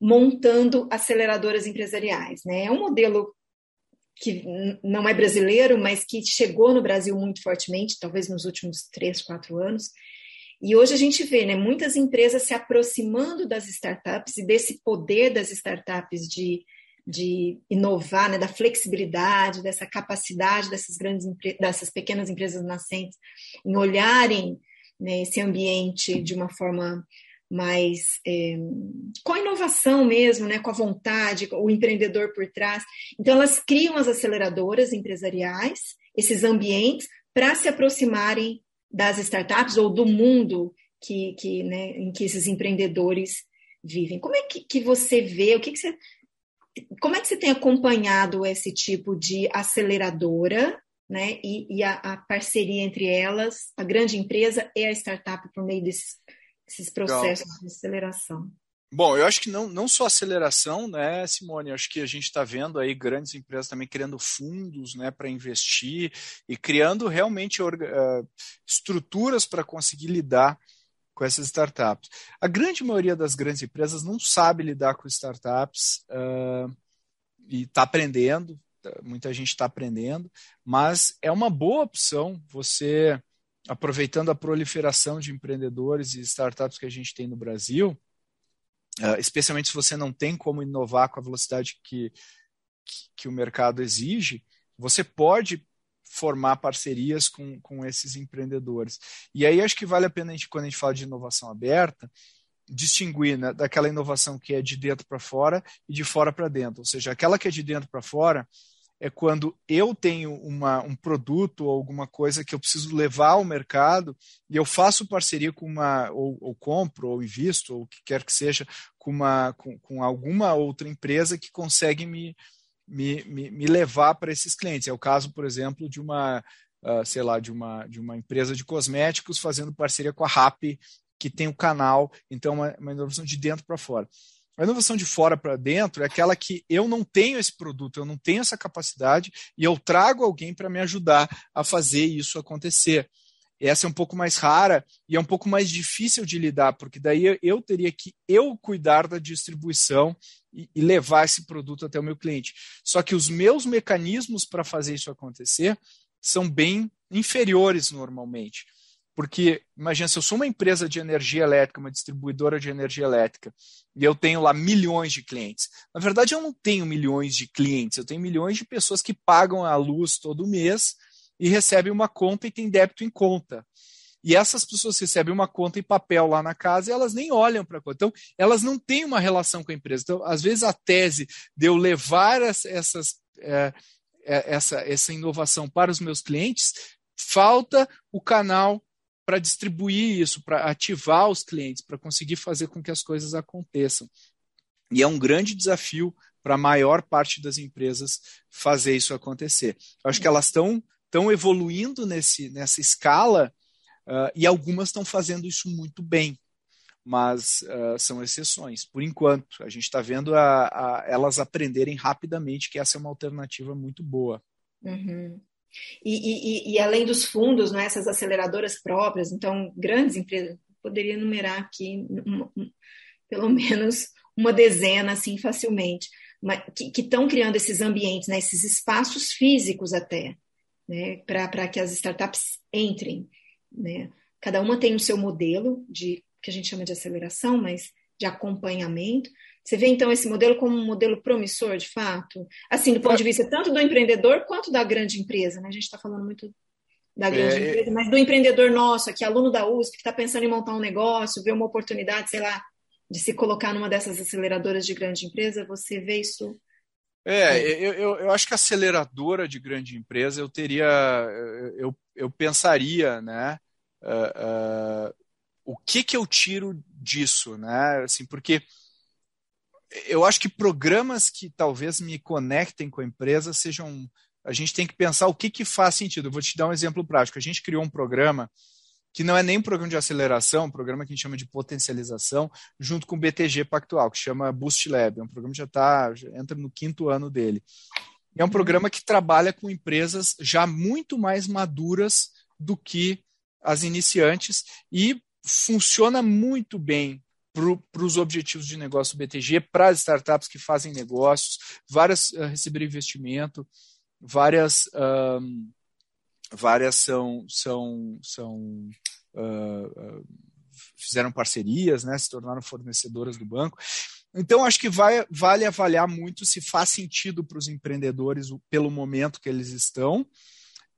montando aceleradoras empresariais. Né? É um modelo que não é brasileiro, mas que chegou no Brasil muito fortemente, talvez nos últimos três, quatro anos. E hoje a gente vê né, muitas empresas se aproximando das startups e desse poder das startups de, de inovar, né, da flexibilidade, dessa capacidade dessas grandes dessas pequenas empresas nascentes em olharem né, esse ambiente de uma forma mais é, com a inovação mesmo, né, com a vontade, o empreendedor por trás. Então, elas criam as aceleradoras empresariais, esses ambientes, para se aproximarem das startups ou do mundo que, que, né, em que esses empreendedores vivem. Como é que, que você vê, o que, que você. Como é que você tem acompanhado esse tipo de aceleradora né, e, e a, a parceria entre elas, a grande empresa e a startup por meio desses esses processos Legal. de aceleração? Bom, eu acho que não, não só aceleração, né, Simone? Eu acho que a gente está vendo aí grandes empresas também criando fundos né, para investir e criando realmente uh, estruturas para conseguir lidar com essas startups. A grande maioria das grandes empresas não sabe lidar com startups uh, e está aprendendo, muita gente está aprendendo, mas é uma boa opção você aproveitando a proliferação de empreendedores e startups que a gente tem no Brasil, uh, especialmente se você não tem como inovar com a velocidade que, que, que, o mercado exige, você pode formar parcerias com, com esses empreendedores. E aí acho que vale a pena, a gente, quando a gente fala de inovação aberta, distinguir né, daquela inovação que é de dentro para fora e de fora para dentro. Ou seja, aquela que é de dentro para fora, é quando eu tenho uma, um produto ou alguma coisa que eu preciso levar ao mercado e eu faço parceria com uma, ou, ou compro, ou invisto, ou o que quer que seja, com, uma, com, com alguma outra empresa que consegue me, me, me, me levar para esses clientes. É o caso, por exemplo, de uma, uh, sei lá, de uma, de uma empresa de cosméticos fazendo parceria com a RAP, que tem o um canal, então uma, uma inovação de dentro para fora. A inovação de fora para dentro é aquela que eu não tenho esse produto, eu não tenho essa capacidade e eu trago alguém para me ajudar a fazer isso acontecer. Essa é um pouco mais rara e é um pouco mais difícil de lidar, porque daí eu teria que eu cuidar da distribuição e, e levar esse produto até o meu cliente. Só que os meus mecanismos para fazer isso acontecer são bem inferiores normalmente. Porque, imagina, se eu sou uma empresa de energia elétrica, uma distribuidora de energia elétrica, e eu tenho lá milhões de clientes. Na verdade, eu não tenho milhões de clientes, eu tenho milhões de pessoas que pagam a luz todo mês e recebem uma conta e têm débito em conta. E essas pessoas recebem uma conta em papel lá na casa e elas nem olham para a conta. Então, elas não têm uma relação com a empresa. Então, às vezes, a tese de eu levar essas, é, essa, essa inovação para os meus clientes, falta o canal para distribuir isso, para ativar os clientes, para conseguir fazer com que as coisas aconteçam. E é um grande desafio para a maior parte das empresas fazer isso acontecer. Eu acho que elas estão estão evoluindo nesse, nessa escala uh, e algumas estão fazendo isso muito bem, mas uh, são exceções. Por enquanto, a gente está vendo a, a, elas aprenderem rapidamente que essa é uma alternativa muito boa. Uhum. E, e, e, além dos fundos, né, essas aceleradoras próprias, então, grandes empresas, poderia enumerar aqui uma, pelo <laughs> menos uma dezena, assim, facilmente, mas, que estão criando esses ambientes, né, esses espaços físicos até, né, para que as startups entrem. Né. Cada uma tem o seu modelo de que a gente chama de aceleração, mas de acompanhamento, você vê então esse modelo como um modelo promissor, de fato? Assim, do ponto de vista tanto do empreendedor quanto da grande empresa, né? A gente está falando muito da grande é, empresa, mas do empreendedor nosso, aqui, aluno da USP, que está pensando em montar um negócio, ver uma oportunidade, sei lá, de se colocar numa dessas aceleradoras de grande empresa, você vê isso é, eu, eu, eu, acho que aceleradora de grande empresa eu teria, eu, eu pensaria, né, uh, uh, o que que eu tiro disso, né, assim, porque eu acho que programas que talvez me conectem com a empresa sejam. A gente tem que pensar o que, que faz sentido. Eu vou te dar um exemplo prático. A gente criou um programa que não é nem um programa de aceleração, um programa que a gente chama de potencialização, junto com o BTG Pactual, que chama Boost Lab. É um programa que já está, entra no quinto ano dele. É um programa que trabalha com empresas já muito mais maduras do que as iniciantes e funciona muito bem para os objetivos de negócio do BTG, para as startups que fazem negócios, várias uh, receberam investimento, várias, várias são, são, são uh, uh, fizeram parcerias, né, se tornaram fornecedoras do banco. Então, acho que vai, vale avaliar muito se faz sentido para os empreendedores pelo momento que eles estão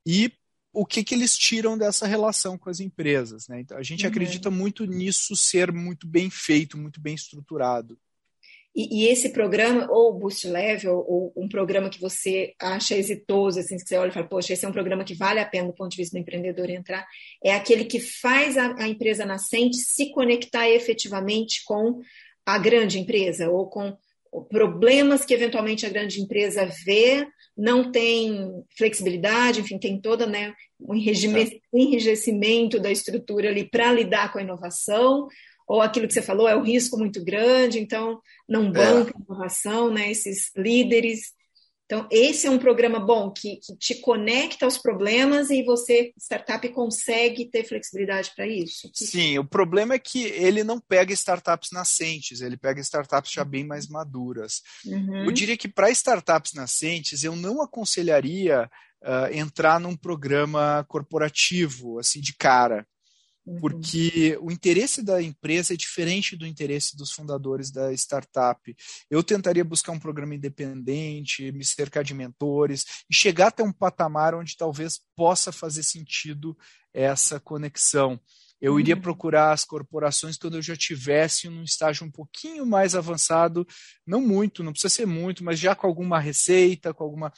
e o que, que eles tiram dessa relação com as empresas. Né? Então, a gente uhum. acredita muito nisso ser muito bem feito, muito bem estruturado. E, e, esse programa, ou Boost Level, ou um programa que você acha exitoso, assim, que você olha e fala, poxa, esse é um programa que vale a pena do ponto de vista do empreendedor entrar, é aquele que faz a, a empresa nascente se conectar efetivamente com a grande empresa, ou com problemas que eventualmente a grande empresa vê, não tem flexibilidade, enfim, tem toda né, um enrijecimento da estrutura ali para lidar com a inovação, ou aquilo que você falou é o risco muito grande, então não banca é. inovação, né, esses líderes então, esse é um programa bom que, que, te conecta aos problemas e você, startup, consegue ter flexibilidade para isso. Sim, o problema é que ele não pega startups nascentes, ele pega startups já bem mais maduras. Uhum. Eu diria que para startups nascentes, eu não aconselharia uh, entrar num programa corporativo, assim, de cara. Uhum. porque o interesse da empresa é diferente do interesse dos fundadores da startup. Eu tentaria buscar um programa independente, me cercar de mentores e chegar até um patamar onde talvez possa fazer sentido essa conexão. Eu iria uhum. procurar as corporações quando eu já tivesse num estágio um pouquinho mais avançado, não muito, não precisa ser muito, mas já com alguma receita, com alguma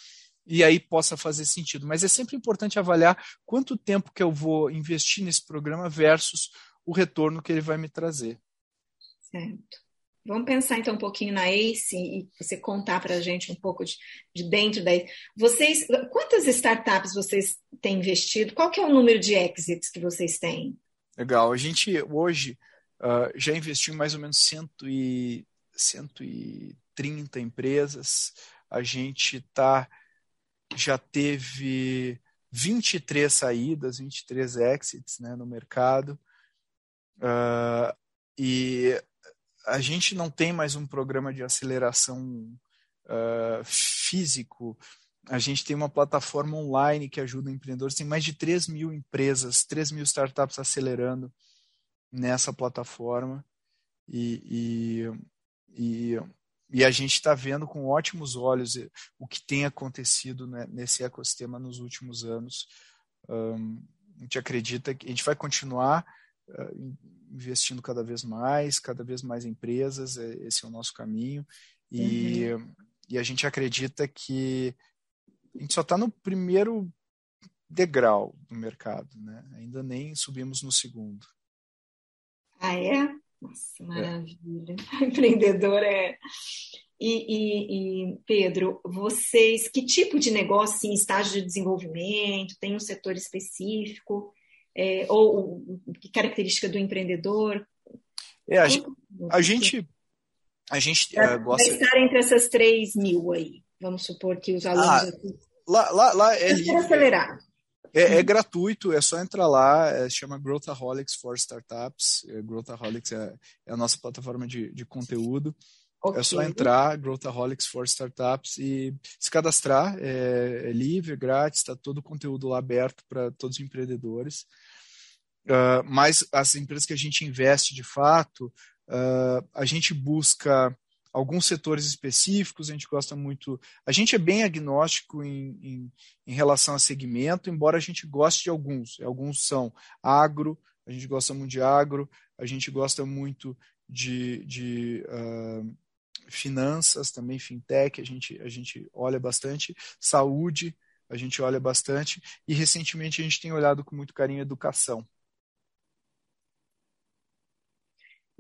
e aí possa fazer sentido. Mas é sempre importante avaliar quanto tempo que eu vou investir nesse programa versus o retorno que ele vai me trazer. Certo. Vamos pensar então um pouquinho na ACE e você contar para a gente um pouco de, de, dentro da Vocês, quantas startups vocês têm investido? Qual que é o número de exits que vocês têm? Legal. A gente hoje uh, já investiu em mais ou menos cento e, 130 empresas. A gente está já teve 23 saídas, 23 exits né, no mercado. Uh, e a gente não tem mais um programa de aceleração uh, físico. A gente tem uma plataforma online que ajuda empreendedores, tem mais de 3 mil empresas, 3 mil startups acelerando nessa plataforma. E, e, e, e a gente está vendo com ótimos olhos o que tem acontecido né, nesse ecossistema nos últimos anos. Um, a gente acredita que a gente vai continuar uh, investindo cada vez mais, cada vez mais empresas, é, esse é o nosso caminho. E, uhum. e a gente acredita que a gente só está no primeiro degrau do mercado, né? ainda nem subimos no segundo. Ah, é? Nossa, maravilha. É. <laughs> Empreendedor é. E, e, e, Pedro, vocês, que tipo de negócio, assim, estágio de desenvolvimento, tem um setor específico? É, ou, ou que característica do empreendedor? É, a, gente, a gente, a gente uh, gosta... estar entre essas 3 mil aí, vamos supor que os alunos... Ah, aqui... Lá, lá, lá é livre. acelerar. É, é, gratuito, é só entrar lá, é, chama Growthaholics for Startups. É, Growthaholics é, é a nossa plataforma de, de conteúdo. Okay. É só entrar, Growthaholics for Startups, e se cadastrar. É, é livre, é grátis, está todo o conteúdo lá aberto para todos os empreendedores. Uh, mas as empresas que a gente investe de fato, uh, a gente busca alguns setores específicos, a gente gosta muito. A gente é bem agnóstico em, em, em, relação a segmento, embora a gente goste de alguns. Alguns são agro, a gente gosta muito de agro, a gente gosta muito de, de uh, finanças, também fintech, a gente, a gente olha bastante, saúde, a gente olha bastante, e recentemente a gente tem olhado com muito carinho educação.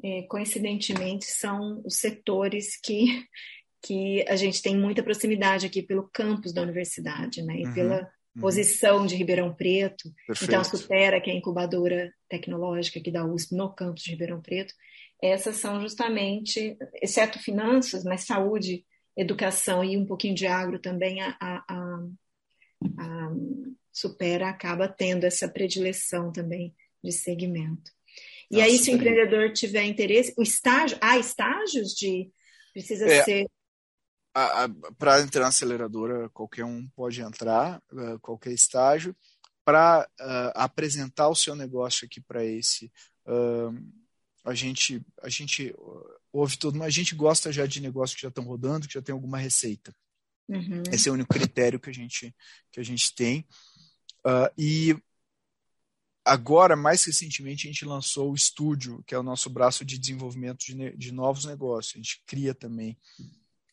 É, coincidentemente, são os setores que, <laughs> que a gente tem muita proximidade aqui pelo campus da universidade, né? E uhum, pela uhum. posição de Ribeirão Preto. Perfeito. Então, a Supera, que é a incubadora tecnológica aqui da USP no campus de Ribeirão Preto, essas são justamente, exceto finanças, mas saúde, educação e um pouquinho de agro também, a, a, a, a Supera acaba tendo essa predileção também de segmento. E Nossa, aí, se o empreendedor tiver interesse, o estágio, há estágios de precisa é, ser. Para entrar na aceleradora, qualquer um pode entrar, uh, qualquer estágio. Para uh, apresentar o seu negócio aqui para esse, uh, a gente, a gente ouve todo, mas a gente gosta já de negócios que já estão rodando, que já tem alguma receita. Uhum. Esse é o único critério que a gente, que a gente tem. Uh, e agora, mais recentemente, a gente lançou o estúdio, que é o nosso braço de desenvolvimento de, de novos negócios. A gente cria também.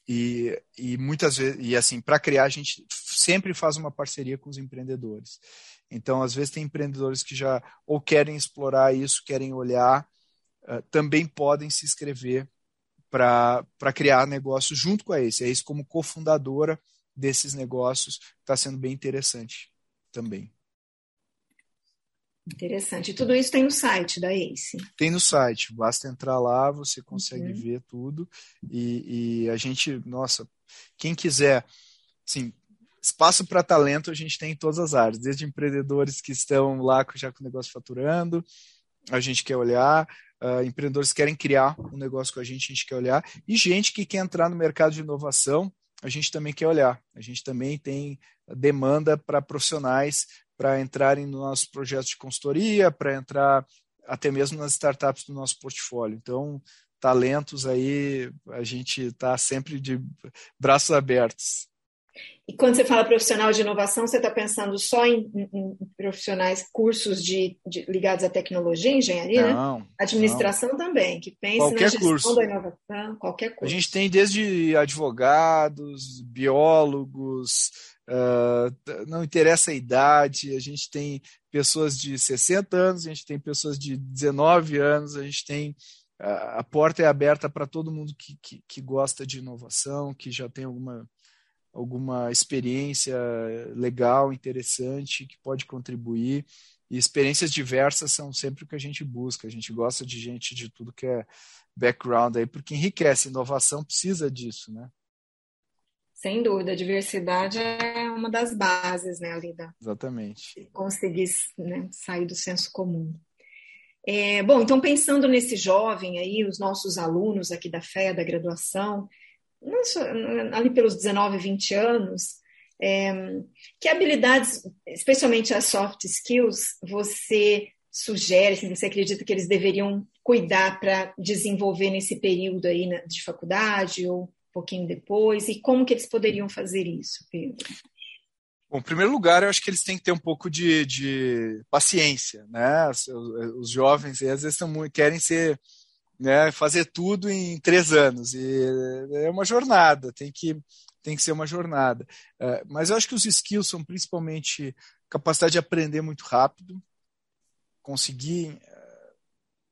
E, e muitas vezes, e assim, para criar, a gente sempre faz uma parceria com os empreendedores. Então, às vezes, tem empreendedores que já ou querem explorar isso, querem olhar, uh, também podem se inscrever para criar negócios junto com a Ace. A Ace, como cofundadora desses negócios, está sendo bem interessante também. Interessante. E tudo isso tem no site da ACE? Tem no site. Basta entrar lá, você consegue uhum. ver tudo. E, e, a gente, nossa, quem quiser, assim, espaço para talento a gente tem em todas as áreas, desde empreendedores que estão lá já com o negócio faturando, a gente quer olhar, uh, empreendedores que querem criar um negócio com a gente, a gente quer olhar, e gente que quer entrar no mercado de inovação, a gente também quer olhar. A gente também tem demanda para profissionais para entrarem no nosso projeto de consultoria, para entrar até mesmo nas startups do nosso portfólio. Então, talentos aí, a gente está sempre de braços abertos. E quando você fala profissional de inovação, você está pensando só em, em, profissionais, cursos de, de, ligados à tecnologia, engenharia? Não. Né? Administração não. também, que pense qualquer na gestão curso. da inovação, qualquer curso. A gente tem desde advogados, biólogos, Uh, não interessa a idade, a gente tem pessoas de 60 anos, a gente tem pessoas de 19 anos, a gente tem. Uh, a porta é aberta para todo mundo que, que, que, gosta de inovação, que já tem alguma, alguma experiência legal, interessante, que pode contribuir. E experiências diversas são sempre o que a gente busca. A gente gosta de gente de tudo que é background aí, porque enriquece. Inovação precisa disso, né? Sem dúvida, a diversidade é uma das bases, né, Alida? Exatamente. Conseguir né, sair do senso comum. É, bom, então pensando nesse jovem aí, os nossos alunos aqui da Fé, da graduação, ali pelos 19, 20 anos, É, que habilidades, especialmente as soft skills, você sugere, se você acredita que eles deveriam cuidar para desenvolver nesse período aí de faculdade ou pouquinho depois? E como que eles poderiam fazer isso, Pedro? Bom, em primeiro lugar, eu acho que eles têm que ter um pouco de, de paciência, né? Os, os jovens, às vezes, muito, querem ser, né, fazer tudo em três anos e é uma jornada, tem que tem que ser uma jornada. Uh, mas eu acho que os skills são principalmente capacidade de aprender muito rápido, conseguir uh,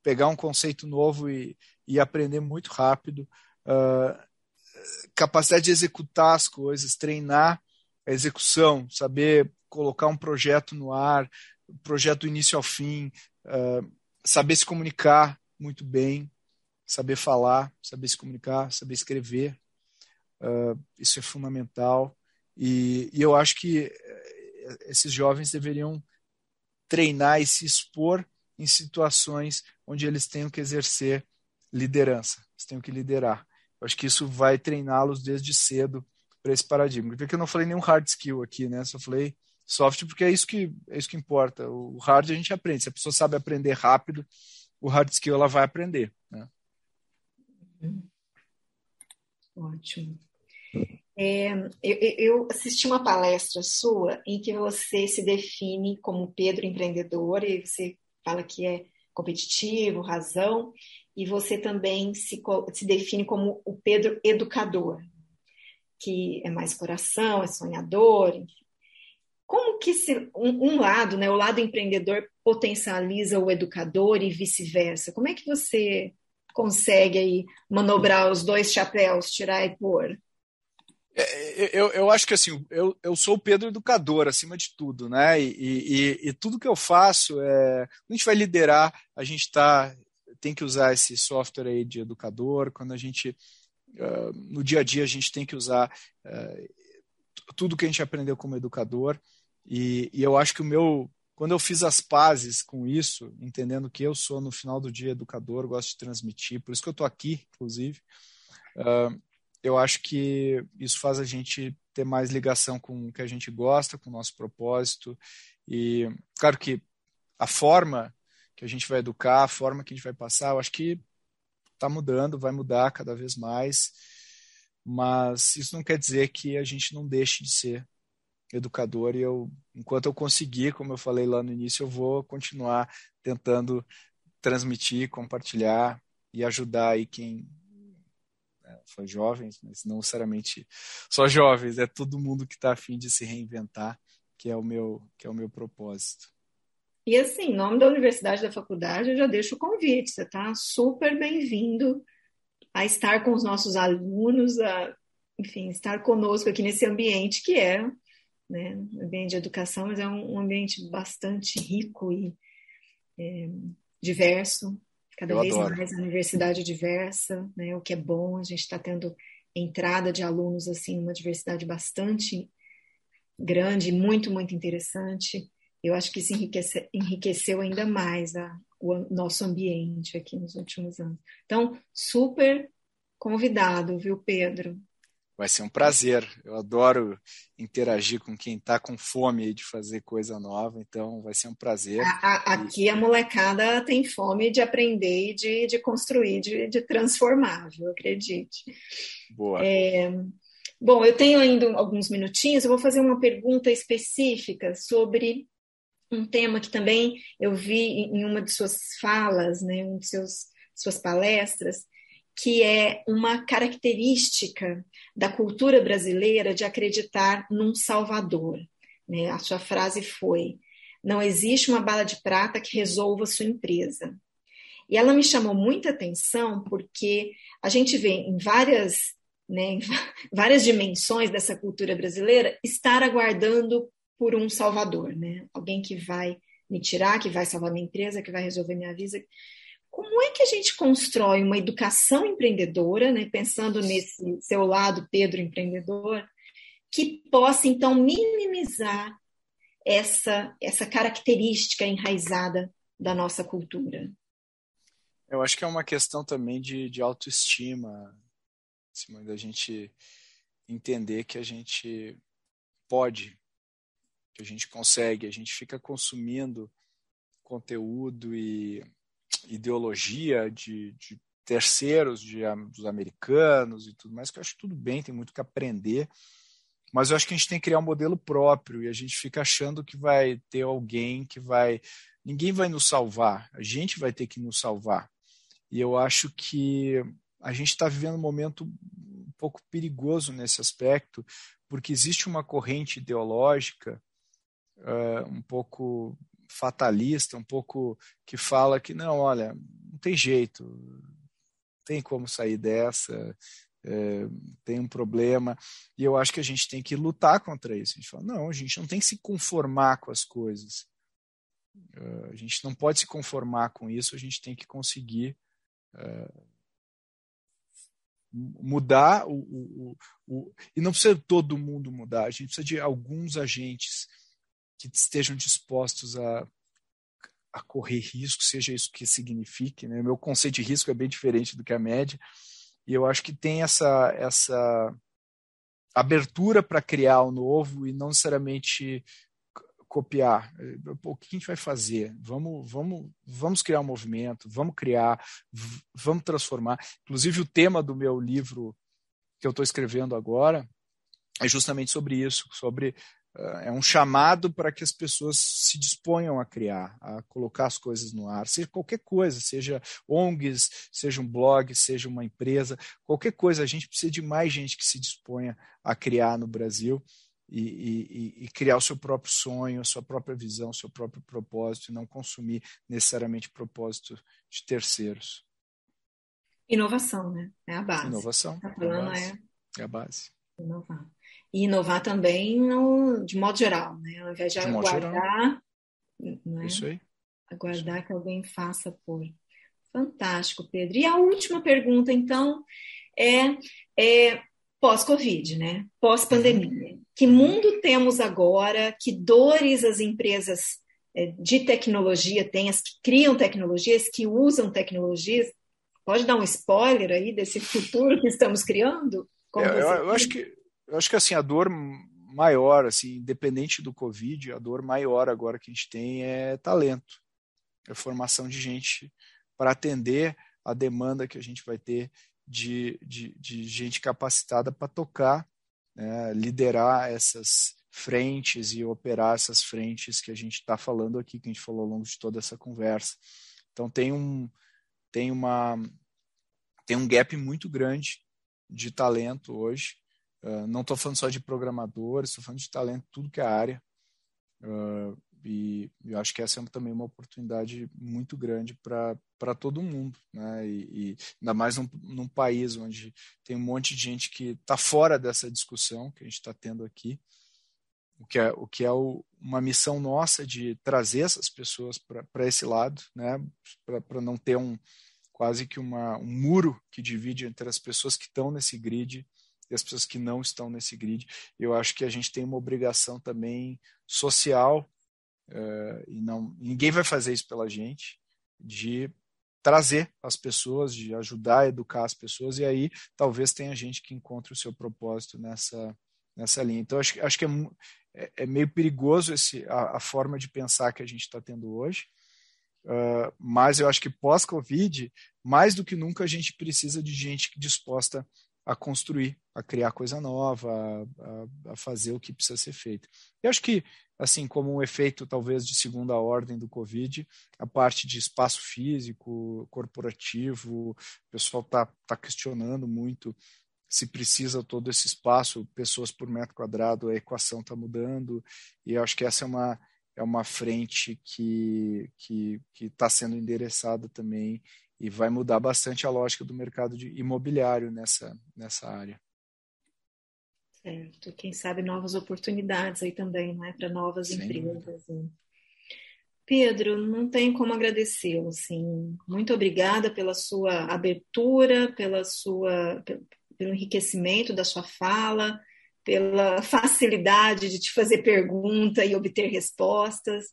pegar um conceito novo e, e aprender muito rápido, uh, capacidade de executar as coisas, treinar a execução, saber colocar um projeto no ar, projeto do início ao fim, saber se comunicar muito bem, saber falar, saber se comunicar, saber escrever, Uh, isso é fundamental. E, e, eu acho que eh, esses jovens deveriam treinar e se expor em situações onde eles tenham que exercer liderança, eles tenham que liderar. Eu acho que isso vai treiná-los desde cedo para esse paradigma. Porque eu não falei nenhum hard skill aqui, né? Só falei soft porque é isso que é isso que importa. O hard a gente aprende. Se a pessoa sabe aprender rápido, o hard skill ela vai aprender. Né? Ótimo. É, eu, eu, assisti uma palestra sua em que você se define como Pedro empreendedor e você fala que é competitivo, razão, e você também se, se define como o Pedro educador, que é mais coração, é sonhador. Como que se, um, um lado, né, o lado empreendedor potencializa o educador e vice-versa? Como é que você consegue aí manobrar os dois chapéus, tirar e pôr? É, eu, eu acho que assim, eu, eu sou o Pedro educador, acima de tudo, né? E, e, e tudo que eu faço é. A gente vai liderar, a gente tá, tem que usar esse software aí de educador. Quando a gente. Uh, no dia a dia, a gente tem que usar uh, tudo que a gente aprendeu como educador. E, e eu acho que o meu. Quando eu fiz as pazes com isso, entendendo que eu sou, no final do dia, educador, gosto de transmitir, por isso que eu estou aqui, inclusive. Uh, eu acho que isso faz a gente ter mais ligação com o que a gente gosta, com o nosso propósito. E, claro que a forma que a gente vai educar, a forma que a gente vai passar, eu acho que está mudando, vai mudar cada vez mais. Mas isso não quer dizer que a gente não deixe de ser educador e eu, enquanto eu conseguir, como eu falei lá no início, eu vou continuar tentando transmitir, compartilhar e ajudar aí quem né? só jovens, mas não necessariamente só jovens, é todo mundo que está afim de se reinventar, que é o meu, que é o meu propósito. E assim, em nome da universidade da faculdade, eu já deixo o convite, você está super bem-vindo a estar com os nossos alunos, a, enfim, estar conosco aqui nesse ambiente que é, né, ambiente de educação, mas é um, um ambiente bastante rico e é, diverso, cada Eu vez adoro. mais a universidade diversa, né, o que é bom, a gente está tendo entrada de alunos assim, uma diversidade bastante grande, muito, muito interessante. Eu acho que isso enriquece, enriqueceu ainda mais a, o nosso ambiente aqui nos últimos anos. Então, super convidado, viu, Pedro? Vai ser um prazer. Eu adoro interagir com quem está com fome de fazer coisa nova, então vai ser um prazer. A, a, aqui a molecada tem fome de aprender e de, de construir, de, de transformar, viu? Acredite. Boa. É, bom, eu tenho ainda alguns minutinhos, eu vou fazer uma pergunta específica sobre um tema que também eu vi em uma de suas falas, né, um de seus suas palestras, que é uma característica da cultura brasileira de acreditar num salvador. Né? A sua frase foi: não existe uma bala de prata que resolva sua empresa. E ela me chamou muita atenção porque a gente vê em várias, né, em <laughs> várias dimensões dessa cultura brasileira estar aguardando por um salvador, né? alguém que vai me tirar, que vai salvar minha empresa, que vai resolver minha vida. Como é que a gente constrói uma educação empreendedora, né, pensando nesse seu lado, Pedro, empreendedor, que possa, então, minimizar essa, essa característica enraizada da nossa cultura? Eu acho que é uma questão também de, de autoestima, assim, da gente entender que a gente pode, que a gente consegue, a gente fica consumindo conteúdo e ideologia de, de terceiros, de, dos americanos e tudo mais, que eu acho tudo bem, tem muito que aprender, mas eu acho que a gente tem que criar um modelo próprio e a gente fica achando que vai ter alguém que vai. Ninguém vai nos salvar, a gente vai ter que nos salvar. E eu acho que a gente está vivendo um momento um pouco perigoso nesse aspecto, porque existe uma corrente ideológica uh, um pouco fatalista, um pouco que fala que não, olha, não tem jeito, tem como sair dessa, é, tem um problema, e eu acho que a gente tem que lutar contra isso. A gente fala, não, a gente não tem que se conformar com as coisas. Uh, a gente não pode se conformar com isso, a gente tem que conseguir uh, mudar o, o, o, e não precisa todo mundo mudar, a gente precisa de alguns agentes que estejam dispostos a, a correr risco, seja isso que signifique. Né? Meu conceito de risco é bem diferente do que a média, e eu acho que tem essa, essa abertura para criar o novo e não necessariamente copiar. o que a gente vai fazer? Vamos, vamos, vamos criar um movimento, vamos criar, vamos transformar. Inclusive, o tema do meu livro que eu estou escrevendo agora é justamente sobre isso, sobre é um chamado para que as pessoas se disponham a criar, a colocar as coisas no ar, seja qualquer coisa, seja ONGs, seja um blog, seja uma empresa, qualquer coisa. A gente precisa de mais gente que se disponha a criar no Brasil e, e, e criar o seu próprio sonho, a sua própria visão, o seu próprio propósito e não consumir necessariamente propósito de terceiros. Inovação, né? É a base. Inovação. Tá falando, é, a base. É... é a base. Inovar e inovar também no, de modo geral, né? Ao invés de, de aguardar, né? Isso aí. aguardar Isso. que alguém faça por. Fantástico, Pedro. E a última pergunta, então, é, é pós-Covid, né? Pós-pandemia. Uhum. Que mundo temos agora? Que dores as empresas é, de tecnologia têm, as que criam tecnologias, que usam tecnologias? Pode dar um spoiler aí desse futuro que estamos criando? É, eu, eu acho que eu acho que assim a dor maior, assim, independente do Covid, a dor maior agora que a gente tem é talento, é formação de gente para atender a demanda que a gente vai ter de, de, de gente capacitada para tocar, né, liderar essas frentes e operar essas frentes que a gente está falando aqui, que a gente falou ao longo de toda essa conversa. Então tem um tem uma tem um gap muito grande de talento hoje Uh, não estou falando só de programadores, estou falando de talento, tudo que é área. Uh, e eu acho que essa é também uma oportunidade muito grande para todo mundo, né? E, e ainda mais num, num, país onde tem um monte de gente que está fora dessa discussão que a gente está tendo aqui, o que é, o que é o, uma missão nossa de trazer essas pessoas para esse lado, né? Para não ter um quase que uma, um muro que divide entre as pessoas que estão nesse grid e as pessoas que não estão nesse grid. Eu acho que a gente tem uma obrigação também social, uh, e não ninguém vai fazer isso pela gente, de trazer as pessoas, de ajudar a educar as pessoas, e aí talvez tenha gente que encontre o seu propósito nessa, nessa linha. Então, acho, acho que é, é, é meio perigoso esse, a, a, forma de pensar que a gente está tendo hoje, uh, mas eu acho que pós-Covid, mais do que nunca, a gente precisa de gente disposta a construir, a criar coisa nova, a, a, fazer o que precisa ser feito. Eu acho que, assim como um efeito talvez de segunda ordem do Covid, a parte de espaço físico, corporativo, o pessoal está tá questionando muito se precisa todo esse espaço, pessoas por metro quadrado, a equação está mudando, e eu acho que essa é uma, é uma frente que está sendo endereçada também e vai mudar bastante a lógica do mercado de imobiliário nessa, nessa área. Certo. Quem sabe novas oportunidades aí também, né, para novas Sem empresas. Dúvida. Pedro, não tenho como agradecê-lo, sim. Muito obrigada pela sua abertura, pela sua, pelo enriquecimento da sua fala, pela <laughs> facilidade de te fazer pergunta e obter respostas.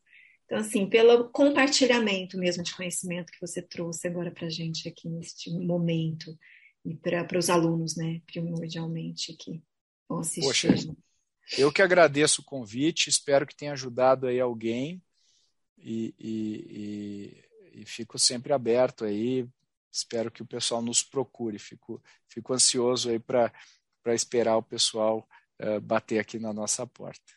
Então, assim, pelo compartilhamento mesmo de conhecimento que você trouxe agora para a gente aqui neste momento e para os alunos, né, primordialmente, que assistir. Poxa, Eu que agradeço o convite, espero que tenha ajudado aí alguém e, e, e, e fico sempre aberto aí. Espero que o pessoal nos procure. Fico, fico ansioso aí para esperar o pessoal uh, bater aqui na nossa porta.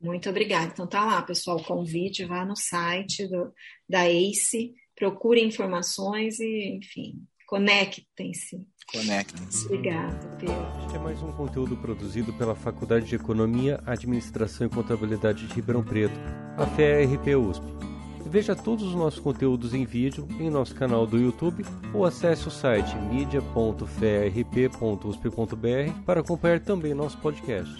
Muito obrigada. Então tá lá, pessoal, o convite, vá no site do, da ACE, procure informações e, enfim, conectem-se. Conectem-se. Obrigada, Pedro. Este é mais um conteúdo produzido pela Faculdade de Economia, Administração e Contabilidade de Ribeirão Preto, a FERP USP. Veja todos os nossos conteúdos em vídeo em nosso canal do YouTube ou acesse o site media.ferp.usp.br para acompanhar também nosso podcast.